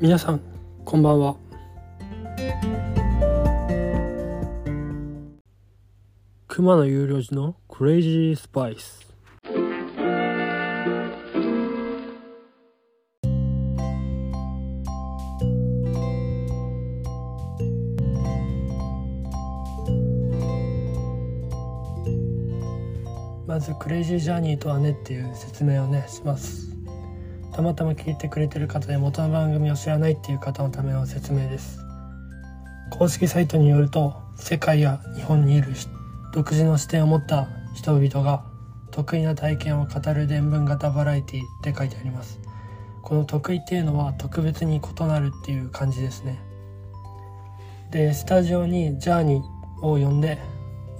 皆さんこんばんは。熊野有料寺のクレイジースパイスまずクレイジージャーニーとはねっていう説明をねします。たまたま聞いてくれてる方で元の番組を知らないっていう方のための説明です。公式サイトによると世界や日本にいる独自の視点を持った人々が得意な体験を語る伝聞型バラエティって書いてあります。この得意っていうのは特別に異なるっていう感じですね。でスタジオにジャーニーを呼んで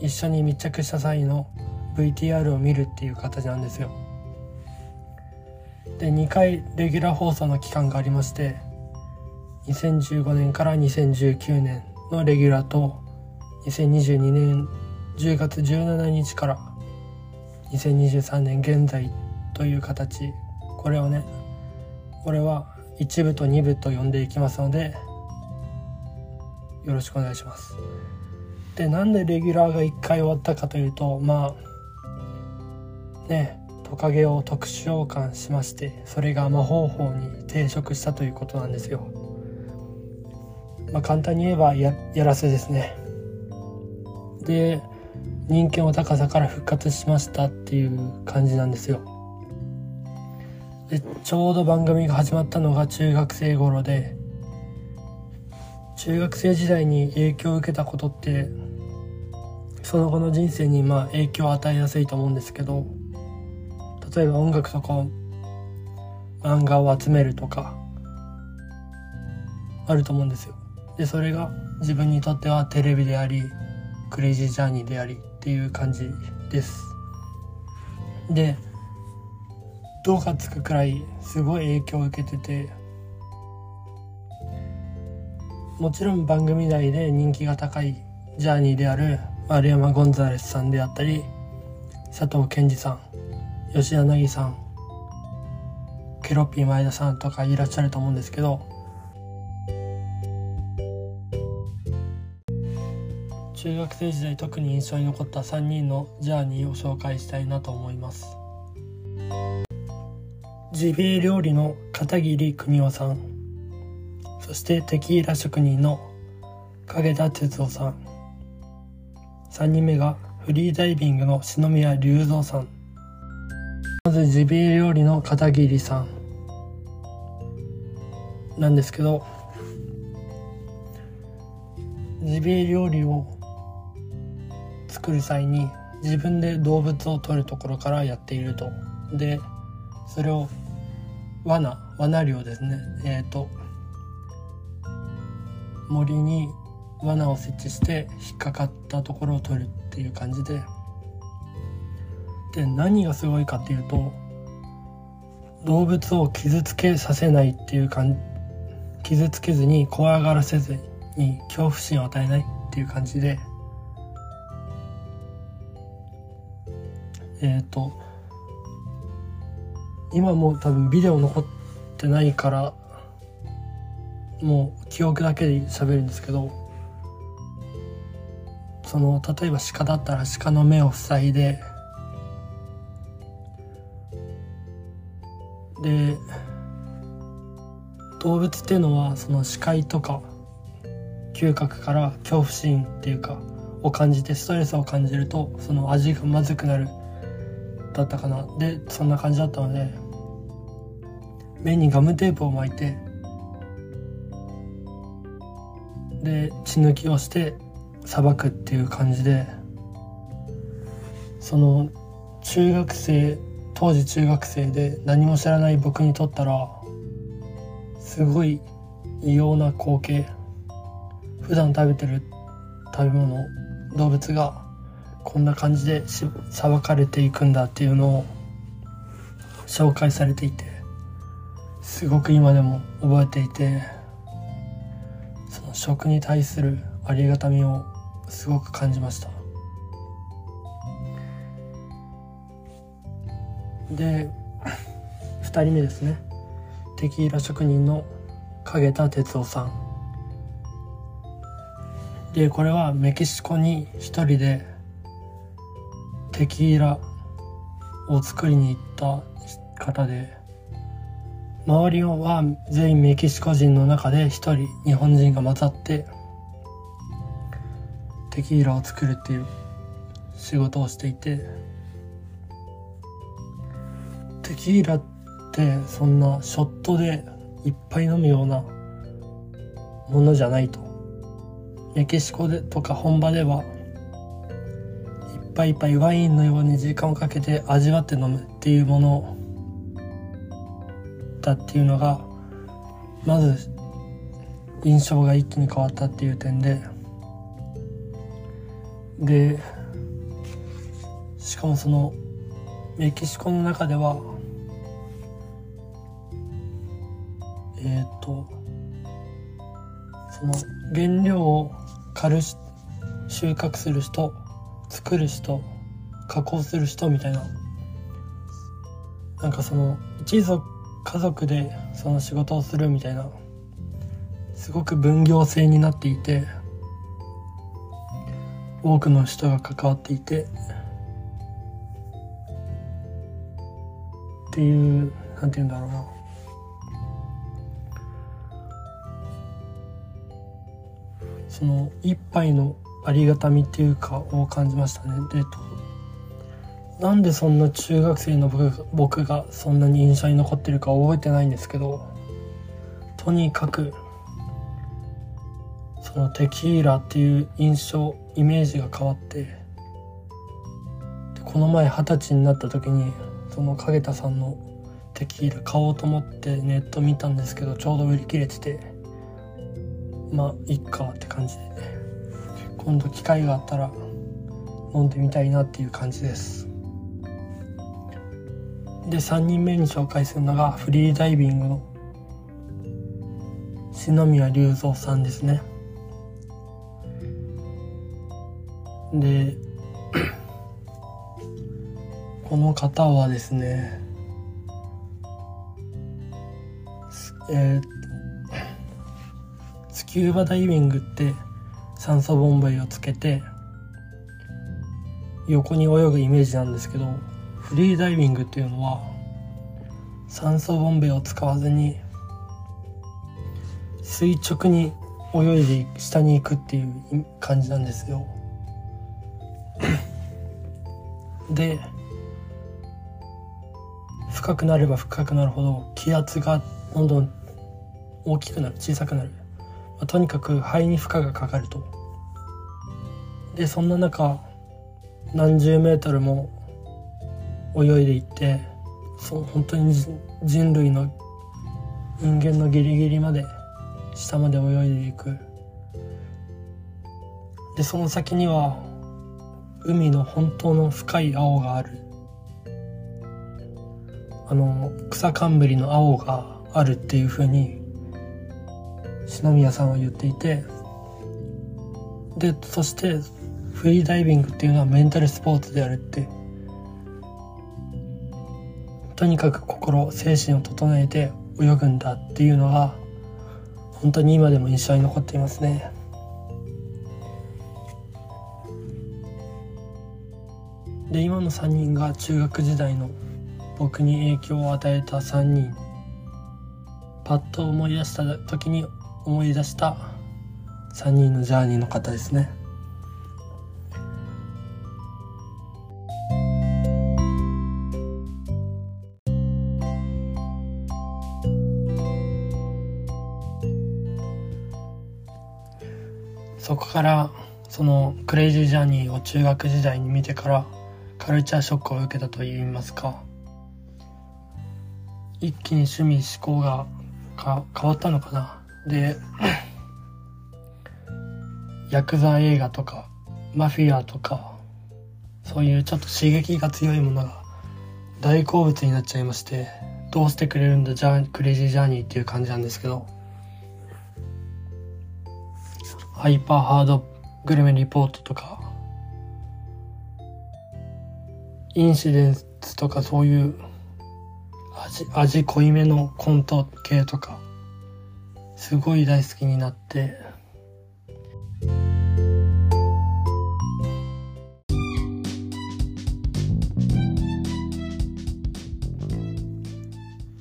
一緒に密着した際の VTR を見るっていう形なんですよ。で2回レギュラー放送の期間がありまして2015年から2019年のレギュラーと2022年10月17日から2023年現在という形。これをね俺は1部と2部と呼んでいきますのでよろしくお願いします。でなんでレギュラーが1回終わったかというとまあねトカゲを特殊召喚しましてそれが魔法法に抵触したということなんですよ。まあ簡単に言えばやらせですね。で人気の高さから復活しましたっていう感じなんですよ。でちょうど番組が始まったのが中学生頃で中学生時代に影響を受けたことってその後の人生にまあ影響を与えやすいと思うんですけど例えば音楽とか漫画を集めるとかあると思うんですよ。でそれが自分にとってはテレビでありクレイジージャーニーでありっていう感じです。で「どうかつくくらいすごい影響を受けててもちろん番組内で人気が高いジャーニーである丸山ゴンザレスさんであったり佐藤健二さん吉柳さんケロッピー前田さんとかいらっしゃると思うんですけど。中学生時代特に印象に残った3人のジャーニーを紹介したいなと思います。ジビエ料理の片桐邦夫さん。そしてテキーラ職人の影田哲夫さん。3人目がフリーダイビングの篠宮隆三さん。まずジビエ料理の片桐さん。なんですけどジビエ料理を作る際に自分で動物を取るところからやっていると。でそれを罠罠漁ですね。えっ、ー、と森に罠を設置して引っかかったところを取るっていう感じで。で何がすごいかっていうと動物を傷つけさせないっていう感傷つけずに怖がらせずに恐怖心を与えないっていう感じでえっ、ー、と今も多分ビデオ残ってないからもう記憶だけで喋るんですけどその例えば鹿だったら鹿の目を塞いでで動物っていうのはその視界とか嗅覚から恐怖心っていうかを感じてストレスを感じるとその味がまずくなるだったかな。でそんな感じだったので目にガムテープを巻いてで血抜きをしてさばくっていう感じでその中学生当時中学生で何も知らない僕にとったらすごい異様な光景。普段食べてる食べ物動物がこんな感じでさばかれていくんだっていうのを紹介されていてすごく今でも覚えていてその食に対するありがたみをすごく感じました。で2人目ですね。テキーラ職人の影田哲夫さん。でこれはメキシコに一人でテキーラを作りに行った方で周りは全員メキシコ人の中で一人日本人が混ざってテキーラを作るっていう仕事をしていてテキーラってそんなショットでいっぱい飲むようなものじゃないと。メキシコでとか本場ではいっぱいいっぱいワインのように時間をかけて味わって飲むっていうものだっていうのがまず印象が一気に変わったっていう点で。でしかもそのメキシコの中ではえっ、ー、とその原料を刈るし収穫する人作る人加工する人みたいな。なんかその一族家族でその仕事をするみたいな。すごく分業制になっていて多くの人が関わっていて。っていうなんて言うんだろうな。その一杯のありがたみっていうかを感じましたね。でなんでそんな中学生の僕がそんなに印象に残ってるか覚えてないんですけどとにかくそのテキーラっていう印象イメージが変わってでこの前二十歳になった時にその影田さんのテキーラ買おうと思ってネット見たんですけどちょうど売り切れててまあいっかって感じで。今度機会があったら飲んでみたいなっていう感じです。で3人目に紹介するのがフリーダイビングの篠宮隆三さんですね。で この方はですねえー、スキューバダイビングって酸素ボンベをつけて横に泳ぐイメージなんですけどフリーダイビングっていうのは酸素ボンベを使わずに垂直に泳いで下に行くっていう感じなんですよ。で深くなれば深くなるほど気圧がどんどん大きくなる小さくなる、まあ、とにかく肺に負荷がかかると。でそんな中何十メートルも泳いでいってそう本当に人類の人間のギリギリまで下まで泳いでいく。でその先には海の本当の深い青がある。あの草冠の青があるっていうふうに篠宮さんは言っていてでそしてフリーダイビングっていうのはメンタルスポーツであるってとにかく心精神を整えて泳ぐんだっていうのが本当に今でも印象に残っていますね。で今の3人が中学時代の僕に影響を与えた3人。パッと思い出した時に思い出した3人のジャーニーの方ですね。そこからそのクレイジージャーニーを中学時代に見てからカルチャーショックを受けたといいますか一気に趣味思考が変わったのかな。でヤクザ映画とかマフィアとかそういうちょっと刺激が強いものが大好物になっちゃいましてどうしてくれるんだジャークレイジージャーニーっていう感じなんですけどハイパーハードグルメリポートとかインシデンスとかそういう味味濃いめのコント系とかすごい大好きになって。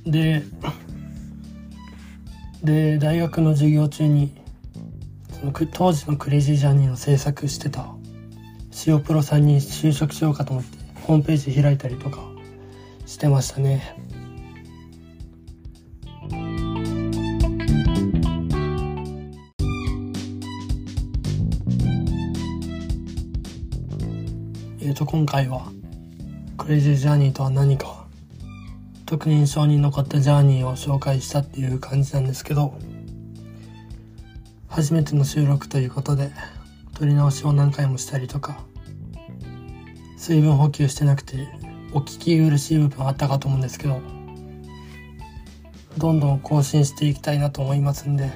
でで大学の授業中にその当時のクレイジージャーニーの制作してた塩プロさんに就職しようかと思ってホームページ開いたりとかしてましたね。えっ、と今回はクレイジージャーニーとは何か特に印象に残ったジャーニーを紹介したっていう感じなんですけど初めての収録ということで撮り直しを何回もしたりとか水分補給してなくてお聞き苦しい部分あったかと思うんですけどどんどん更新していきたいなと思いますんで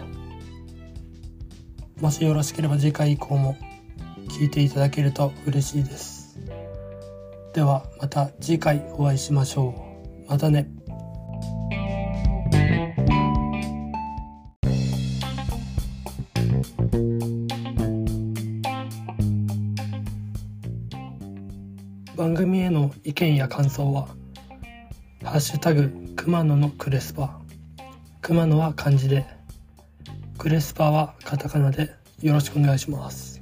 もしよろしければ次回以降も聞いていただけると嬉しいです。ではまた次回お会いしましょうまたね。番組への意見や感想は「ハッシュタグ熊野のクレスパ」熊野は漢字でクレスパはカタカナでよろしくお願いします。